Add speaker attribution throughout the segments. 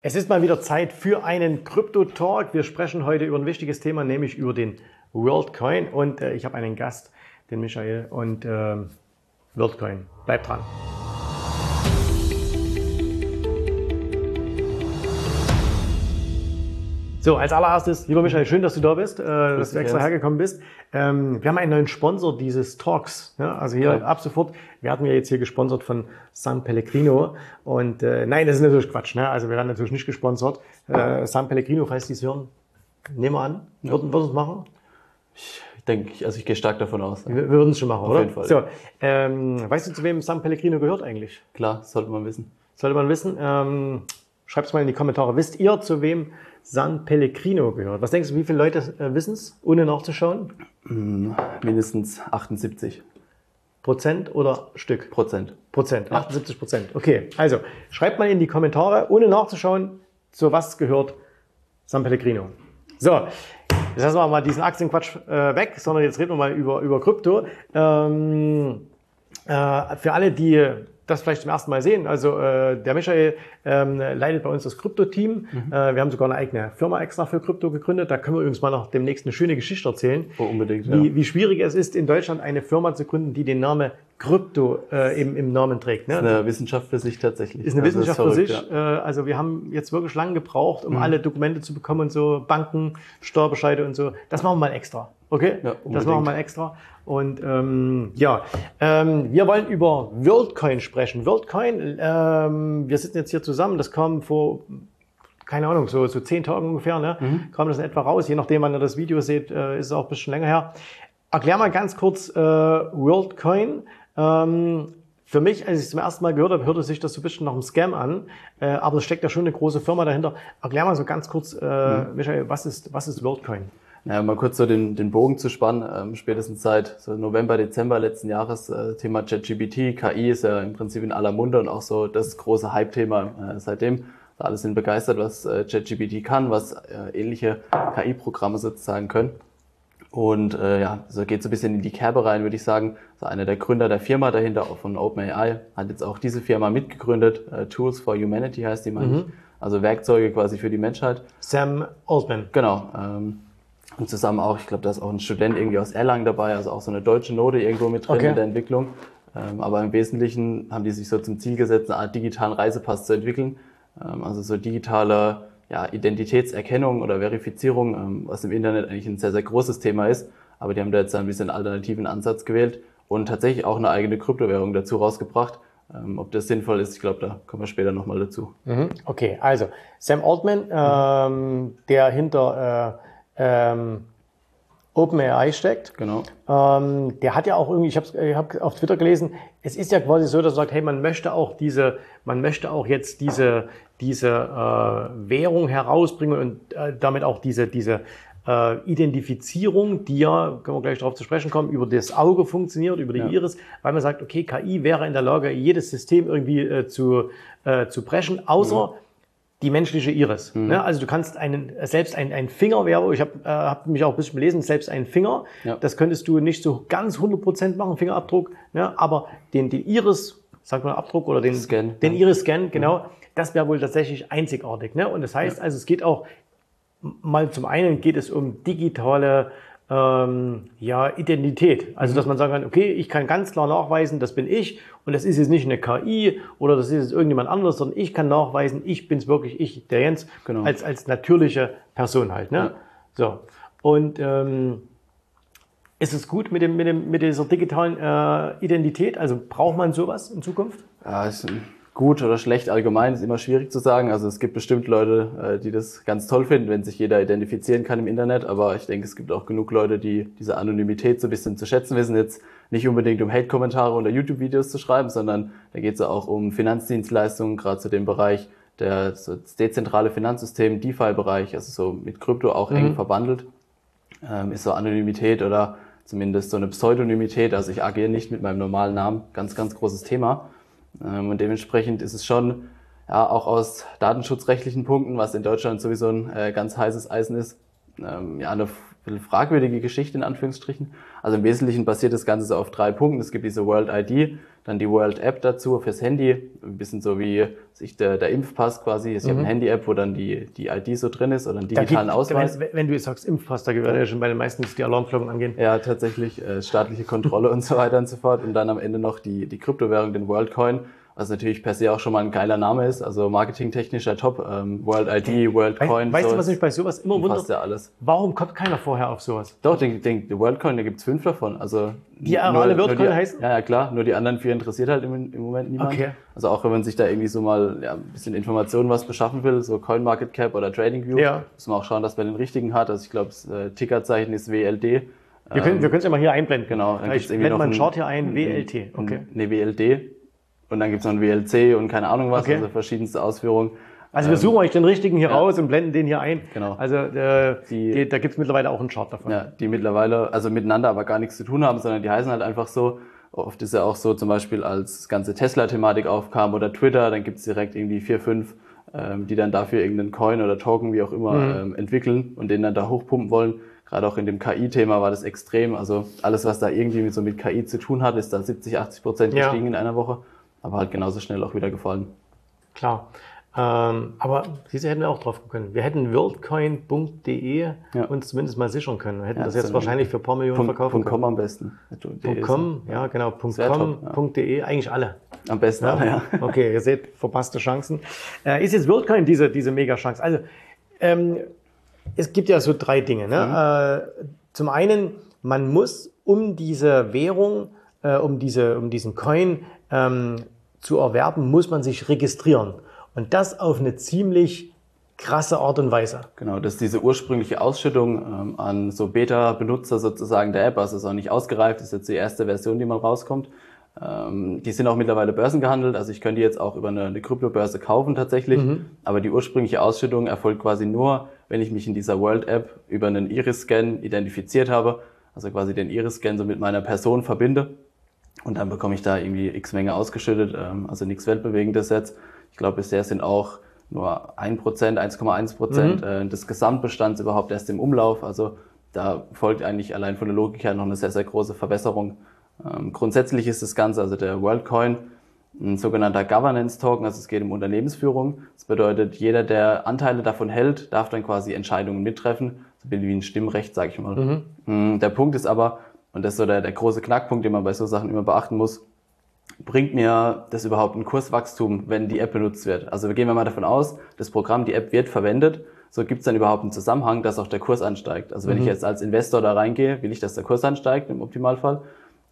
Speaker 1: Es ist mal wieder Zeit für einen Krypto-Talk. Wir sprechen heute über ein wichtiges Thema, nämlich über den WorldCoin. Und äh, ich habe einen Gast, den Michael und äh, WorldCoin. Bleibt dran. So, als allererstes, lieber Michael, schön, dass du da bist, äh, dass du extra hergekommen bist. Ähm, wir haben einen neuen Sponsor dieses Talks. Ja? Also hier ja. ab sofort, wir hatten ja jetzt hier gesponsert von San Pellegrino. Und äh, nein, das ist natürlich Quatsch. Ne? Also wir werden natürlich nicht gesponsert. Äh, San Pellegrino, falls die es hören, nehmen wir an. Ja. Würden wir es machen?
Speaker 2: Ich denke, also ich gehe stark davon aus.
Speaker 1: Ja. Wir würden es schon machen,
Speaker 2: Auf
Speaker 1: oder?
Speaker 2: jeden Fall.
Speaker 1: So, ähm, weißt du, zu wem San Pellegrino gehört eigentlich?
Speaker 2: Klar, sollte man wissen.
Speaker 1: Sollte man wissen. Ähm, Schreibt es mal in die Kommentare. Wisst ihr, zu wem San Pellegrino gehört. Was denkst du, wie viele Leute äh, wissen es, ohne nachzuschauen?
Speaker 2: Mm, mindestens 78.
Speaker 1: Prozent oder Stück?
Speaker 2: Prozent.
Speaker 1: Prozent, 78 Prozent. Okay, also schreibt mal in die Kommentare, ohne nachzuschauen, zu was gehört San Pellegrino. So, jetzt lassen wir mal diesen Aktienquatsch äh, weg, sondern jetzt reden wir mal über, über Krypto. Ähm, äh, für alle, die das vielleicht zum ersten Mal sehen. Also äh, der Michael ähm, leitet bei uns das Krypto-Team. Mhm. Äh, wir haben sogar eine eigene Firma extra für Krypto gegründet. Da können wir übrigens mal noch demnächst eine schöne Geschichte erzählen.
Speaker 2: Oh, unbedingt,
Speaker 1: wie, ja. wie schwierig es ist, in Deutschland eine Firma zu gründen, die den Namen Krypto äh, im, im Namen trägt.
Speaker 2: Ne? Ist eine Wissenschaft für sich tatsächlich.
Speaker 1: Ist eine also Wissenschaft ist verrückt, für sich. Ja. Äh, also wir haben jetzt wirklich lange gebraucht, um mhm. alle Dokumente zu bekommen und so, Banken, Steuerbescheide und so. Das machen wir mal extra. Okay? Ja, das machen wir mal extra. Und ähm, ja, ähm, wir wollen über WorldCoin sprechen. WorldCoin, ähm, wir sitzen jetzt hier zusammen, das kam vor, keine Ahnung, so, so zehn Tagen ungefähr, ne? Mhm. kam das in etwa raus. Je nachdem, wann ihr das Video seht, äh, ist es auch ein bisschen länger her. Erklär mal ganz kurz äh, WorldCoin. Ähm, für mich, als ich es zum ersten Mal gehört habe, hörte sich das so ein bisschen nach einem Scam an, äh, aber es steckt ja schon eine große Firma dahinter. Erklär mal so ganz kurz, äh, mhm. Michael, was ist, was ist WorldCoin?
Speaker 2: Ja, mal kurz so den, den Bogen zu spannen, ähm, spätestens seit so November, Dezember letzten Jahres, äh, Thema ChatGPT, KI ist ja im Prinzip in aller Munde und auch so das große Hype-Thema äh, seitdem. Alle sind begeistert, was äh, ChatGPT kann, was äh, ähnliche KI-Programme sozusagen können. Und äh, ja, so geht so ein bisschen in die Kerbe rein, würde ich sagen. So einer der Gründer der Firma dahinter, von OpenAI, hat jetzt auch diese Firma mitgegründet. Äh, Tools for Humanity heißt die, meine mhm. ich. Also Werkzeuge quasi für die Menschheit.
Speaker 1: Sam Altman.
Speaker 2: Genau. Ähm, und zusammen auch, ich glaube, da ist auch ein Student irgendwie aus Erlangen dabei, also auch so eine deutsche Note irgendwo mit drin okay. in der Entwicklung. Ähm, aber im Wesentlichen haben die sich so zum Ziel gesetzt, eine Art digitalen Reisepass zu entwickeln. Ähm, also so digitale ja, Identitätserkennung oder Verifizierung, ähm, was im Internet eigentlich ein sehr, sehr großes Thema ist. Aber die haben da jetzt ein bisschen alternativen Ansatz gewählt und tatsächlich auch eine eigene Kryptowährung dazu rausgebracht. Ähm, ob das sinnvoll ist, ich glaube, da kommen wir später nochmal dazu.
Speaker 1: Mhm. Okay, also Sam Altman, ähm, der hinter äh, ähm, OpenAI steckt.
Speaker 2: Genau.
Speaker 1: Ähm, der hat ja auch irgendwie, ich habe ich hab auf Twitter gelesen, es ist ja quasi so, dass er sagt, hey, man möchte auch diese, man möchte auch jetzt diese, diese äh, Währung herausbringen und äh, damit auch diese, diese äh, Identifizierung, die ja, können wir gleich darauf zu sprechen kommen, über das Auge funktioniert, über die ja. Iris, weil man sagt, okay, KI wäre in der Lage, jedes System irgendwie äh, zu, äh, zu brechen, außer ja die menschliche Iris. Mhm. Ne? Also du kannst einen, selbst ein, ein Finger wäre, ich habe äh, hab mich auch ein bisschen belesen, selbst ein Finger, ja. das könntest du nicht so ganz 100% machen, Fingerabdruck, ne? aber den, den Iris, sag mal Abdruck oder den,
Speaker 2: Scan,
Speaker 1: den Iris-Scan, genau, mhm. das wäre wohl tatsächlich einzigartig. Ne? Und das heißt ja. also, es geht auch, mal zum einen geht es um digitale ähm, ja, Identität. Also, dass man sagen kann, okay, ich kann ganz klar nachweisen, das bin ich und das ist jetzt nicht eine KI oder das ist jetzt irgendjemand anderes, sondern ich kann nachweisen, ich bin's wirklich, ich, der Jens, genau. als, als natürliche Person halt. Ne? Ja. So. Und ähm, ist es gut mit, dem, mit, dem, mit dieser digitalen äh, Identität? Also braucht man sowas in Zukunft?
Speaker 2: Ja, ist gut oder schlecht allgemein ist immer schwierig zu sagen. Also es gibt bestimmt Leute, äh, die das ganz toll finden, wenn sich jeder identifizieren kann im Internet. Aber ich denke, es gibt auch genug Leute, die diese Anonymität so ein bisschen zu schätzen wissen. Jetzt nicht unbedingt um Hate-Kommentare unter YouTube-Videos zu schreiben, sondern da geht es auch um Finanzdienstleistungen, gerade zu dem Bereich der so das dezentrale Finanzsystem, DeFi-Bereich, also so mit Krypto auch mhm. eng verbandelt, ähm, ist so Anonymität oder zumindest so eine Pseudonymität. Also ich agiere nicht mit meinem normalen Namen, ganz, ganz großes Thema. Ähm, und dementsprechend ist es schon, ja, auch aus datenschutzrechtlichen Punkten, was in Deutschland sowieso ein äh, ganz heißes Eisen ist, ähm, ja, eine fragwürdige Geschichte in Anführungsstrichen. Also im Wesentlichen basiert das Ganze so auf drei Punkten. Es gibt diese World ID, dann die World App dazu fürs Handy, ein bisschen so wie sich der, der Impfpass quasi. Ich mhm. habe eine Handy-App, wo dann die, die ID so drin ist oder einen digitalen gibt, Ausweis.
Speaker 1: Wenn, wenn, du jetzt sagst Impfpass, da würde ja schon bei den meisten die Alarmglocken angehen.
Speaker 2: Ja, tatsächlich, äh, staatliche Kontrolle und so weiter und so fort. Und dann am Ende noch die, die Kryptowährung, den Worldcoin was natürlich per se auch schon mal ein geiler Name ist, also marketingtechnischer Top, ähm, World ID, World Coin.
Speaker 1: Weißt, weißt du, was mich bei sowas immer wundert?
Speaker 2: Ja alles.
Speaker 1: Warum kommt keiner vorher auf sowas?
Speaker 2: Doch, den, den, den World Coin, da gibt's fünf davon. Also
Speaker 1: die alle World Coin heißen?
Speaker 2: Ja, ja, klar. Nur die anderen vier interessiert halt im, im Moment niemand. Okay. Also auch wenn man sich da irgendwie so mal ja, ein bisschen Informationen was beschaffen will, so Coin Market Cap oder Trading View, ja. muss man auch schauen, dass man den richtigen hat. Also ich glaube, das äh, Tickerzeichen ist WLD.
Speaker 1: Wir können ähm, wir es ja mal hier einblenden.
Speaker 2: Genau.
Speaker 1: Dann ich blende mal einen Chart hier ein, WLT.
Speaker 2: Okay. Nee, WLD. Und dann gibt's noch ein WLC und keine Ahnung was, okay. also verschiedenste Ausführungen.
Speaker 1: Also wir ähm, suchen euch den richtigen hier ja. raus und blenden den hier ein. Genau. Also äh, die, die, da gibt's mittlerweile auch einen Chart davon.
Speaker 2: Ja, die mittlerweile, also miteinander aber gar nichts zu tun haben, sondern die heißen halt einfach so. Oft ist ja auch so, zum Beispiel als ganze Tesla-Thematik aufkam oder Twitter, dann gibt's direkt irgendwie vier, fünf, ähm, die dann dafür irgendeinen Coin oder Token, wie auch immer, mhm. ähm, entwickeln und den dann da hochpumpen wollen. Gerade auch in dem KI-Thema war das extrem. Also alles, was da irgendwie mit so mit KI zu tun hat, ist da 70, 80 Prozent gestiegen ja. in einer Woche aber halt genauso schnell auch wieder gefallen.
Speaker 1: Klar. Ähm, aber diese hätten wir auch drauf können. Wir hätten worldcoin.de ja. uns zumindest mal sichern können. Wir hätten ja, das jetzt wahrscheinlich für ein paar Millionen Punkt,
Speaker 2: verkaufen
Speaker 1: Punkt.
Speaker 2: .com am besten.
Speaker 1: Punkt .com, ja genau. Punkt .com, ja. .de, eigentlich alle.
Speaker 2: Am besten, ja. ja.
Speaker 1: Okay, ihr seht, verpasste Chancen. Äh, ist jetzt Worldcoin diese, diese Mega-Chance? Also, ähm, es gibt ja so drei Dinge. Ne? Mhm. Äh, zum einen, man muss um diese Währung, äh, um, diese, um diesen Coin ähm, zu erwerben, muss man sich registrieren. Und das auf eine ziemlich krasse Art und Weise.
Speaker 2: Genau, das ist diese ursprüngliche Ausschüttung ähm, an so Beta-Benutzer sozusagen der App, also ist auch nicht ausgereift, ist jetzt die erste Version, die mal rauskommt. Ähm, die sind auch mittlerweile börsengehandelt, also ich könnte jetzt auch über eine, eine Kryptobörse kaufen tatsächlich, mhm. aber die ursprüngliche Ausschüttung erfolgt quasi nur, wenn ich mich in dieser World-App über einen Iris-Scan identifiziert habe, also quasi den Iris-Scan so mit meiner Person verbinde und dann bekomme ich da irgendwie x Menge ausgeschüttet, ähm, also nichts Weltbewegendes jetzt. Ich glaube, bisher sind auch nur 1%, 1,1 Prozent mhm. Äh, des Gesamtbestands überhaupt erst im Umlauf. Also da folgt eigentlich allein von der Logik her noch eine sehr, sehr große Verbesserung. Ähm, grundsätzlich ist das Ganze, also der WorldCoin, ein sogenannter Governance Token, also es geht um Unternehmensführung. Das bedeutet, jeder, der Anteile davon hält, darf dann quasi Entscheidungen mittreffen, so wie ein Stimmrecht, sage ich mal. Mhm. Mm, der Punkt ist aber, und das ist so der, der große Knackpunkt, den man bei so Sachen immer beachten muss, bringt mir das überhaupt ein Kurswachstum, wenn die App benutzt wird? Also gehen wir mal davon aus, das Programm, die App wird verwendet, so gibt es dann überhaupt einen Zusammenhang, dass auch der Kurs ansteigt. Also wenn mhm. ich jetzt als Investor da reingehe, will ich, dass der Kurs ansteigt im Optimalfall.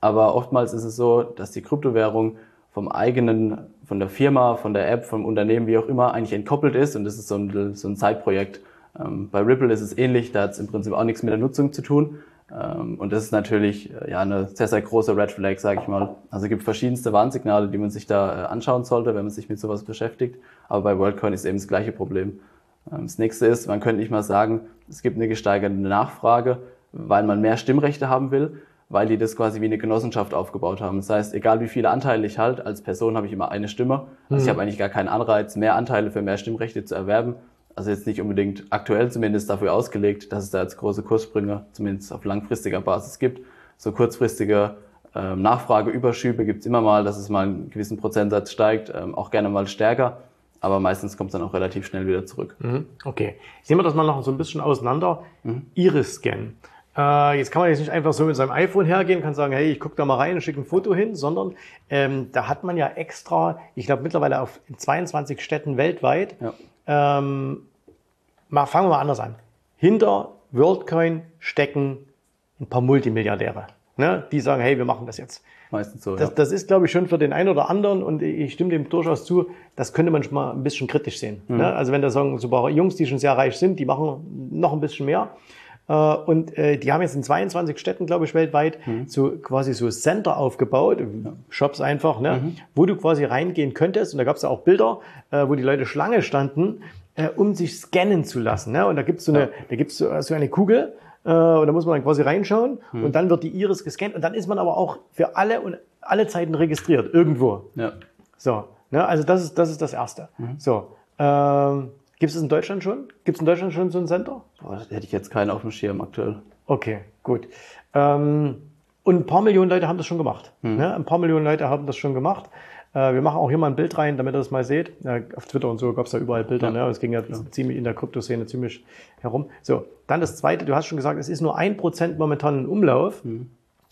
Speaker 2: Aber oftmals ist es so, dass die Kryptowährung vom eigenen, von der Firma, von der App, vom Unternehmen, wie auch immer, eigentlich entkoppelt ist und das ist so ein, so ein Zeitprojekt. Ähm, bei Ripple ist es ähnlich, da hat es im Prinzip auch nichts mit der Nutzung zu tun. Ähm, und das ist natürlich äh, ja eine sehr, sehr große Red Flag, sage ich mal. Also es gibt verschiedenste Warnsignale, die man sich da äh, anschauen sollte, wenn man sich mit sowas beschäftigt. Aber bei WorldCoin ist eben das gleiche Problem. Ähm, das nächste ist, man könnte nicht mal sagen, es gibt eine gesteigerte Nachfrage, weil man mehr Stimmrechte haben will, weil die das quasi wie eine Genossenschaft aufgebaut haben. Das heißt, egal wie viele Anteile ich halt, als Person habe ich immer eine Stimme. Also ich mhm. habe eigentlich gar keinen Anreiz, mehr Anteile für mehr Stimmrechte zu erwerben, also jetzt nicht unbedingt aktuell zumindest dafür ausgelegt, dass es da jetzt große Kurssprünge zumindest auf langfristiger Basis gibt. So kurzfristige ähm, Nachfrageüberschübe gibt es immer mal, dass es mal einen gewissen Prozentsatz steigt, ähm, auch gerne mal stärker, aber meistens kommt es dann auch relativ schnell wieder zurück.
Speaker 1: Mhm. Okay, sehen wir das mal noch so ein bisschen auseinander. Mhm. Iris-Scan. Äh, jetzt kann man jetzt nicht einfach so mit seinem iPhone hergehen, kann sagen, hey, ich gucke da mal rein und schicke ein Foto hin, sondern ähm, da hat man ja extra, ich glaube mittlerweile auf 22 Städten weltweit, ja ähm, mal, fangen wir mal anders an. Hinter WorldCoin stecken ein paar Multimilliardäre, ne? die sagen, hey, wir machen das jetzt.
Speaker 2: Meistens so.
Speaker 1: Das, ja. das ist, glaube ich, schon für den einen oder anderen und ich stimme dem durchaus zu, das könnte man schon mal ein bisschen kritisch sehen. Mhm. Ne? Also wenn da sagen, so paar Jungs, die schon sehr reich sind, die machen noch ein bisschen mehr. Äh, und äh, die haben jetzt in 22 Städten, glaube ich, weltweit mhm. so quasi so Center aufgebaut, ja. Shops einfach, ne, mhm. wo du quasi reingehen könntest. Und da gab es ja auch Bilder, äh, wo die Leute Schlange standen, um sich scannen zu lassen. Ne? Und da gibt's so eine, ja. da gibt's so, so eine Kugel. und da muss man dann quasi reinschauen mhm. und dann wird die Iris gescannt und dann ist man aber auch für alle und alle Zeiten registriert irgendwo. Ja. So, ne? also das ist das ist das erste. Mhm. So, ähm, Gibt es in Deutschland schon? Gibt es in Deutschland schon so ein Center?
Speaker 2: Boah, hätte ich jetzt keinen auf dem Schirm aktuell.
Speaker 1: Okay, gut. Ähm, und ein paar Millionen Leute haben das schon gemacht. Hm. Ne? Ein paar Millionen Leute haben das schon gemacht. Äh, wir machen auch hier mal ein Bild rein, damit ihr das mal seht. Ja, auf Twitter und so gab es ja überall Bilder. Ja. Ne? Es ging ja, ja, ziemlich in der Kryptoszene ziemlich herum. So, dann das Zweite. Du hast schon gesagt, es ist nur ein Prozent momentan in Umlauf. Hm.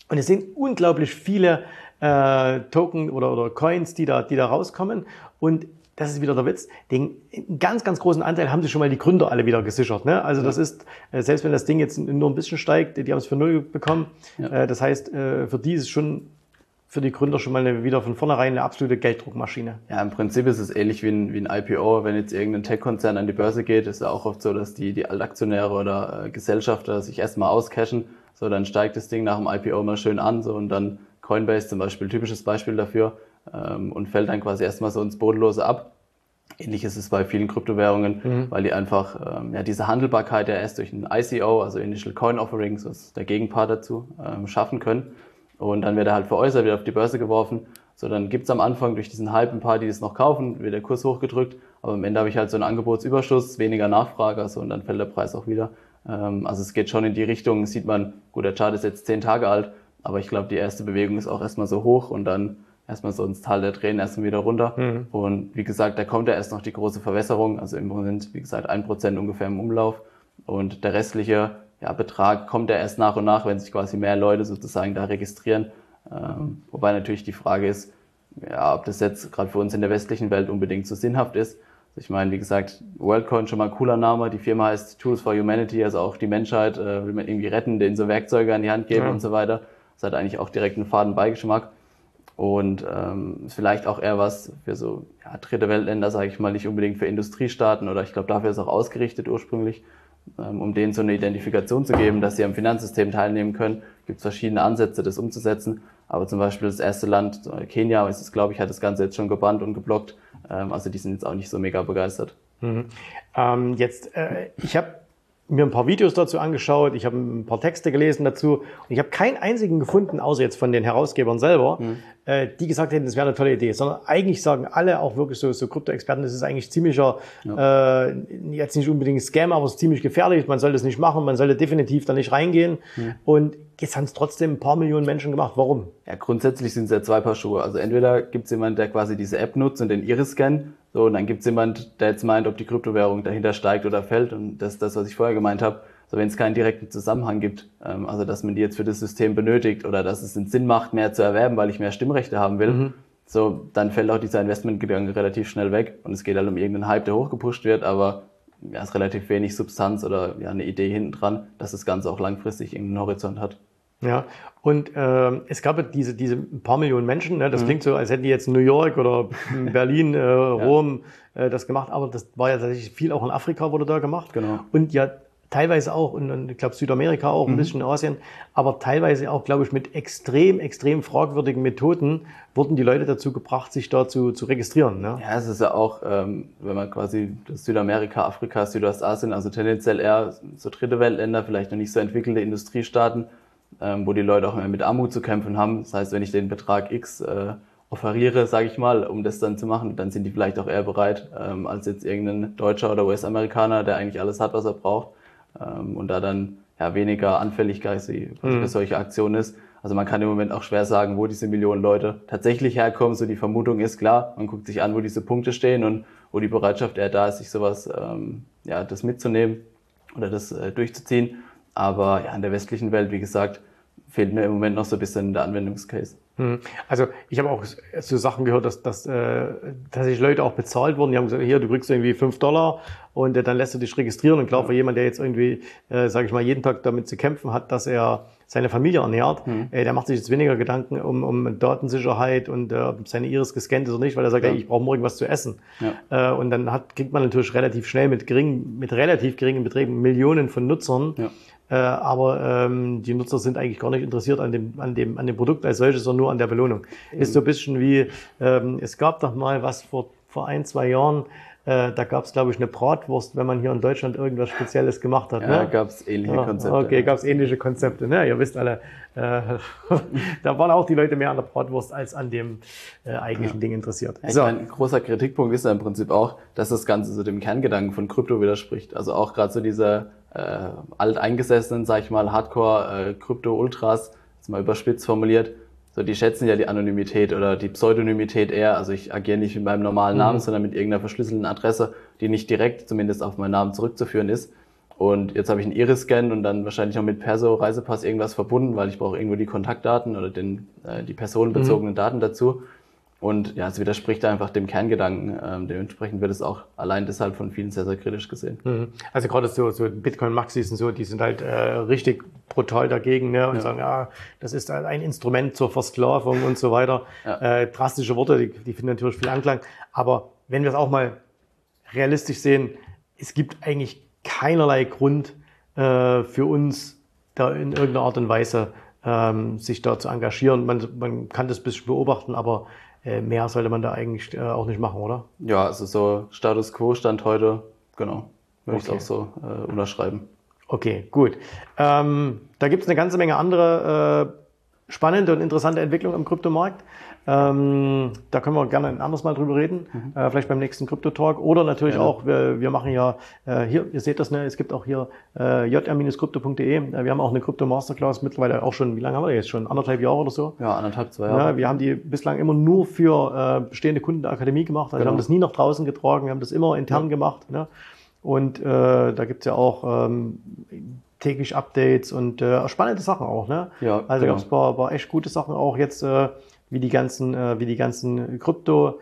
Speaker 1: Und es sind unglaublich viele äh, Token oder, oder Coins, die da, die da rauskommen. Und das ist wieder der Witz, den ganz, ganz großen Anteil haben sich schon mal die Gründer alle wieder gesichert. Ne? Also ja. das ist, äh, selbst wenn das Ding jetzt nur ein bisschen steigt, die haben es für null bekommen. Ja. Äh, das heißt, äh, für die ist es schon für die Gründer schon mal eine, wieder von vornherein eine absolute Gelddruckmaschine.
Speaker 2: Ja, im Prinzip ist es ähnlich wie ein, wie ein IPO. Wenn jetzt irgendein Tech-Konzern an die Börse geht, ist ja auch oft so, dass die, die Altaktionäre oder Gesellschafter sich erstmal auscashen. So, dann steigt das Ding nach dem IPO mal schön an, so, und dann Coinbase zum Beispiel, typisches Beispiel dafür, ähm, und fällt dann quasi erstmal so ins Bodenlose ab. Ähnlich ist es bei vielen Kryptowährungen, mhm. weil die einfach ähm, ja, diese Handelbarkeit ja erst durch ein ICO, also Initial Coin Offerings, das ist der Gegenpart dazu, ähm, schaffen können. Und dann wird er halt veräußert, wieder auf die Börse geworfen. So, dann gibt's am Anfang durch diesen Hype ein paar, die das noch kaufen, wird der Kurs hochgedrückt. Aber am Ende habe ich halt so einen Angebotsüberschuss, weniger Nachfrage, also, und dann fällt der Preis auch wieder. Ähm, also es geht schon in die Richtung, sieht man, gut, der Chart ist jetzt zehn Tage alt, aber ich glaube, die erste Bewegung ist auch erstmal so hoch und dann erstmal so ins Tal der Tränen erstmal wieder runter. Mhm. Und wie gesagt, da kommt ja erst noch die große Verwässerung. Also im Moment, wie gesagt, ein Prozent ungefähr im Umlauf. Und der restliche ja, Betrag kommt ja erst nach und nach, wenn sich quasi mehr Leute sozusagen da registrieren. Ähm, wobei natürlich die Frage ist, ja, ob das jetzt gerade für uns in der westlichen Welt unbedingt so sinnhaft ist. Also ich meine, wie gesagt, WorldCoin schon mal ein cooler Name. Die Firma heißt Tools for Humanity, also auch die Menschheit äh, will man irgendwie retten, denen so Werkzeuge an die Hand geben ja. und so weiter. Das hat eigentlich auch direkt einen faden Beigeschmack und ähm, vielleicht auch eher was für so ja, dritte Weltländer, sage ich mal, nicht unbedingt für Industriestaaten oder ich glaube, dafür ist auch ausgerichtet ursprünglich, ähm, um denen so eine Identifikation zu geben, dass sie am Finanzsystem teilnehmen können. Gibt es verschiedene Ansätze, das umzusetzen. Aber zum Beispiel das erste Land, äh, Kenia, ist es, glaube ich, hat das Ganze jetzt schon gebannt und geblockt. Ähm, also die sind jetzt auch nicht so mega begeistert.
Speaker 1: Mhm. Ähm, jetzt, äh, ich habe mir ein paar Videos dazu angeschaut, ich habe ein paar Texte gelesen dazu und ich habe keinen einzigen gefunden, außer jetzt von den Herausgebern selber, mhm. äh, die gesagt hätten, das wäre eine tolle Idee, sondern eigentlich sagen alle, auch wirklich so, so Krypto-Experten, das ist eigentlich ziemlicher, ja. äh, jetzt nicht unbedingt Scam, aber es ist ziemlich gefährlich, man soll das nicht machen, man sollte definitiv da nicht reingehen mhm. und jetzt haben es trotzdem ein paar Millionen Menschen gemacht. Warum?
Speaker 2: Ja, grundsätzlich sind es ja zwei Paar Schuhe. Also entweder gibt es jemanden, der quasi diese App nutzt und den Iris scannt so, und dann gibt es jemand, der jetzt meint, ob die Kryptowährung dahinter steigt oder fällt. Und das ist das, was ich vorher gemeint habe. So, wenn es keinen direkten Zusammenhang gibt, ähm, also dass man die jetzt für das System benötigt oder dass es einen Sinn macht, mehr zu erwerben, weil ich mehr Stimmrechte haben will, mhm. so, dann fällt auch dieser Investmentgedanke relativ schnell weg. Und es geht halt um irgendeinen Hype, der hochgepusht wird, aber ja, ist relativ wenig Substanz oder ja, eine Idee hinten dran, dass das Ganze auch langfristig irgendeinen Horizont hat.
Speaker 1: Ja, und äh, es gab diese, diese paar Millionen Menschen, ne? das mhm. klingt so, als hätten die jetzt New York oder Berlin, äh, Rom ja. äh, das gemacht, aber das war ja tatsächlich viel auch in Afrika wurde da gemacht.
Speaker 2: Genau.
Speaker 1: Und ja, teilweise auch, und, ich glaube Südamerika auch, mhm. ein bisschen Asien, aber teilweise auch, glaube ich, mit extrem, extrem fragwürdigen Methoden wurden die Leute dazu gebracht, sich dazu zu registrieren. Ne?
Speaker 2: Ja, es ist ja auch, ähm, wenn man quasi das Südamerika, Afrika, Südostasien, also tendenziell eher so dritte Weltländer, vielleicht noch nicht so entwickelte Industriestaaten, ähm, wo die Leute auch mehr mit Armut zu kämpfen haben. Das heißt, wenn ich den Betrag X äh, offeriere, sage ich mal, um das dann zu machen, dann sind die vielleicht auch eher bereit, ähm, als jetzt irgendein Deutscher oder US-Amerikaner, der eigentlich alles hat, was er braucht ähm, und da dann ja weniger Anfälligkeit für mhm. solche Aktionen ist. Also man kann im Moment auch schwer sagen, wo diese Millionen Leute tatsächlich herkommen. So die Vermutung ist klar, man guckt sich an, wo diese Punkte stehen und wo die Bereitschaft eher da ist, sich sowas, ähm, ja, das mitzunehmen oder das äh, durchzuziehen. Aber ja, in der westlichen Welt, wie gesagt, fehlt mir im Moment noch so ein bisschen der Anwendungscase.
Speaker 1: Hm. Also ich habe auch so Sachen gehört, dass, dass äh, tatsächlich Leute auch bezahlt wurden. Die haben gesagt, hier, du kriegst irgendwie fünf Dollar und äh, dann lässt du dich registrieren. Und klar, für jemand, der jetzt irgendwie, äh, sage ich mal, jeden Tag damit zu kämpfen hat, dass er seine Familie ernährt, mhm. äh, der macht sich jetzt weniger Gedanken um, um Datensicherheit und äh, ob seine Iris gescannt ist oder nicht, weil er sagt, ja. ey, ich brauche morgen was zu essen. Ja. Äh, und dann hat, kriegt man natürlich relativ schnell mit gering, mit relativ geringen Beträgen Millionen von Nutzern. Ja. Äh, aber ähm, die Nutzer sind eigentlich gar nicht interessiert an dem, an dem, an dem Produkt als solches, sondern nur an der Belohnung. Mhm. Ist so ein bisschen wie, ähm, es gab doch mal was vor, vor ein, zwei Jahren, äh, da gab es, glaube ich, eine Bratwurst, wenn man hier in Deutschland irgendwas Spezielles gemacht hat.
Speaker 2: Ja,
Speaker 1: ne?
Speaker 2: da gab es ähnliche Konzepte.
Speaker 1: Okay, gab es ähnliche Konzepte. Ne? Ihr wisst alle, äh, da waren auch die Leute mehr an der Bratwurst als an dem äh, eigentlichen ja. Ding interessiert.
Speaker 2: so. ein großer Kritikpunkt ist ja im Prinzip auch, dass das Ganze so dem Kerngedanken von Krypto widerspricht. Also auch gerade so diese äh, alteingesessenen, sag ich mal, Hardcore-Krypto-Ultras, äh, jetzt mal überspitzt formuliert, so, die schätzen ja die Anonymität oder die Pseudonymität eher. Also ich agiere nicht mit meinem normalen Namen, mhm. sondern mit irgendeiner verschlüsselten Adresse, die nicht direkt zumindest auf meinen Namen zurückzuführen ist. Und jetzt habe ich einen Iris-Scan und dann wahrscheinlich noch mit Perso, Reisepass irgendwas verbunden, weil ich brauche irgendwo die Kontaktdaten oder den, äh, die personenbezogenen mhm. Daten dazu. Und ja, es widerspricht einfach dem Kerngedanken. Ähm, dementsprechend wird es auch allein deshalb von vielen sehr, sehr kritisch gesehen.
Speaker 1: Mhm. Also gerade so, so Bitcoin-Maxis und so, die sind halt äh, richtig brutal dagegen ne? und ja. sagen, ja, das ist ein Instrument zur Versklavung und so weiter. Ja. Äh, drastische Worte, die, die finden natürlich viel Anklang. Aber wenn wir es auch mal realistisch sehen, es gibt eigentlich keinerlei Grund äh, für uns, da in irgendeiner Art und Weise ähm, sich da zu engagieren. Man, man kann das ein bisschen beobachten, aber mehr sollte man da eigentlich äh, auch nicht machen, oder?
Speaker 2: Ja, also so Status Quo stand heute, genau, würde okay. ich auch so äh, unterschreiben.
Speaker 1: Okay, gut. Ähm, da gibt es eine ganze Menge andere äh, spannende und interessante Entwicklungen im Kryptomarkt. Ähm, da können wir gerne ein anderes Mal drüber reden, mhm. äh, vielleicht beim nächsten Krypto-Talk. Oder natürlich ja. auch, wir, wir machen ja äh, hier, ihr seht das, ne, es gibt auch hier äh, jr-krypto.de. Wir haben auch eine Krypto-Masterclass mittlerweile auch schon, wie lange haben wir jetzt schon? Anderthalb Jahre oder so?
Speaker 2: Ja, anderthalb, zwei Jahre.
Speaker 1: Ja, wir haben die bislang immer nur für äh, bestehende Kunden der Akademie gemacht. Also genau. wir haben das nie nach draußen getragen, wir haben das immer intern ja. gemacht. Ne? Und äh, da gibt's ja auch ähm, täglich Updates und äh, spannende Sachen auch. Ne? Ja, also genau. ein paar, paar echt gute Sachen auch jetzt. Äh, wie die ganzen, äh, wie die ganzen Krypto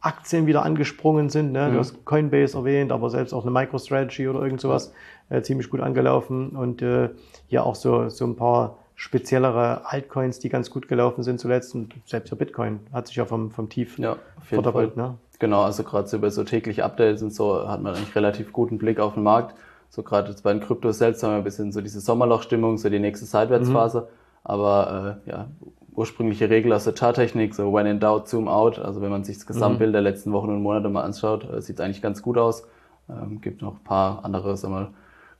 Speaker 1: Aktien wieder angesprungen sind. Ne? Mhm. Du hast Coinbase erwähnt, aber selbst auch eine MicroStrategy oder irgend sowas äh, ziemlich gut angelaufen. Und äh, ja auch so, so ein paar speziellere Altcoins, die ganz gut gelaufen sind zuletzt. Und selbst der Bitcoin hat sich ja vom, vom Tief
Speaker 2: ja, verdoppelt. Ne? Genau, also gerade so über so tägliche Updates und so hat man eigentlich relativ guten Blick auf den Markt. So gerade jetzt bei den Kryptos selbst haben wir ein bisschen so diese Sommerlochstimmung, so die nächste Seitwärtsphase. Mhm. Aber äh, ja, ursprüngliche Regel aus der Charttechnik, so when in doubt, zoom out. Also wenn man sich das Gesamtbild mhm. der letzten Wochen und Monate mal anschaut, äh, sieht es eigentlich ganz gut aus. Ähm, gibt noch ein paar andere, sagen wir mal,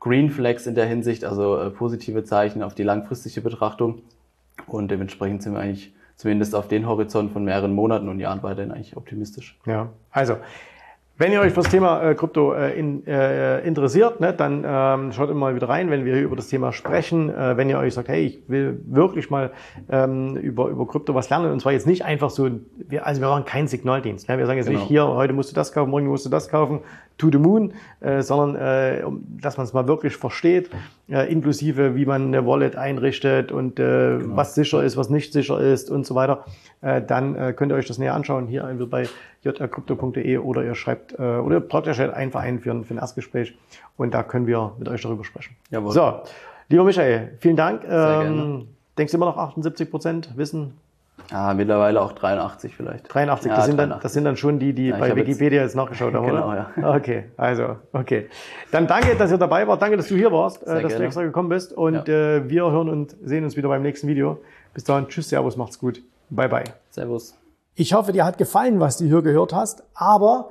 Speaker 2: Green Flags in der Hinsicht, also äh, positive Zeichen auf die langfristige Betrachtung. Und dementsprechend sind wir eigentlich zumindest auf den Horizont von mehreren Monaten und Jahren weiterhin eigentlich optimistisch.
Speaker 1: Ja, also wenn ihr euch für das Thema äh, Krypto äh, in, äh, interessiert, ne, dann ähm, schaut immer mal wieder rein, wenn wir hier über das Thema sprechen. Äh, wenn ihr euch sagt, hey, ich will wirklich mal ähm, über, über Krypto was lernen, und zwar jetzt nicht einfach so, wir, also wir machen keinen Signaldienst. Ne? Wir sagen jetzt genau. nicht, hier, heute musst du das kaufen, morgen musst du das kaufen, to the moon, äh, sondern äh, dass man es mal wirklich versteht, äh, inklusive wie man eine Wallet einrichtet und äh, genau. was sicher ist, was nicht sicher ist und so weiter. Äh, dann äh, könnt ihr euch das näher anschauen, hier entweder bei jrcrypto.de oder ihr schreibt äh, oder ihr tragt euch halt einfach ein für ein, für ein Erstgespräch und da können wir mit euch darüber sprechen. Jawohl. So, lieber Michael, vielen Dank. Sehr ähm, denkst du immer noch 78 Prozent Wissen
Speaker 2: Ah, mittlerweile auch 83 vielleicht.
Speaker 1: 83, ja, das, sind 83. Dann, das sind dann schon die, die ja, bei Wikipedia jetzt, jetzt nachgeschaut haben, genau, oder? ja. Okay, also, okay. Dann danke, dass ihr dabei wart. Danke, dass du hier warst, Sehr äh, dass gerne. du extra gekommen bist. Und ja. äh, wir hören und sehen uns wieder beim nächsten Video. Bis dahin, tschüss, servus, macht's gut. Bye, bye.
Speaker 2: Servus.
Speaker 1: Ich hoffe, dir hat gefallen, was du hier gehört hast, aber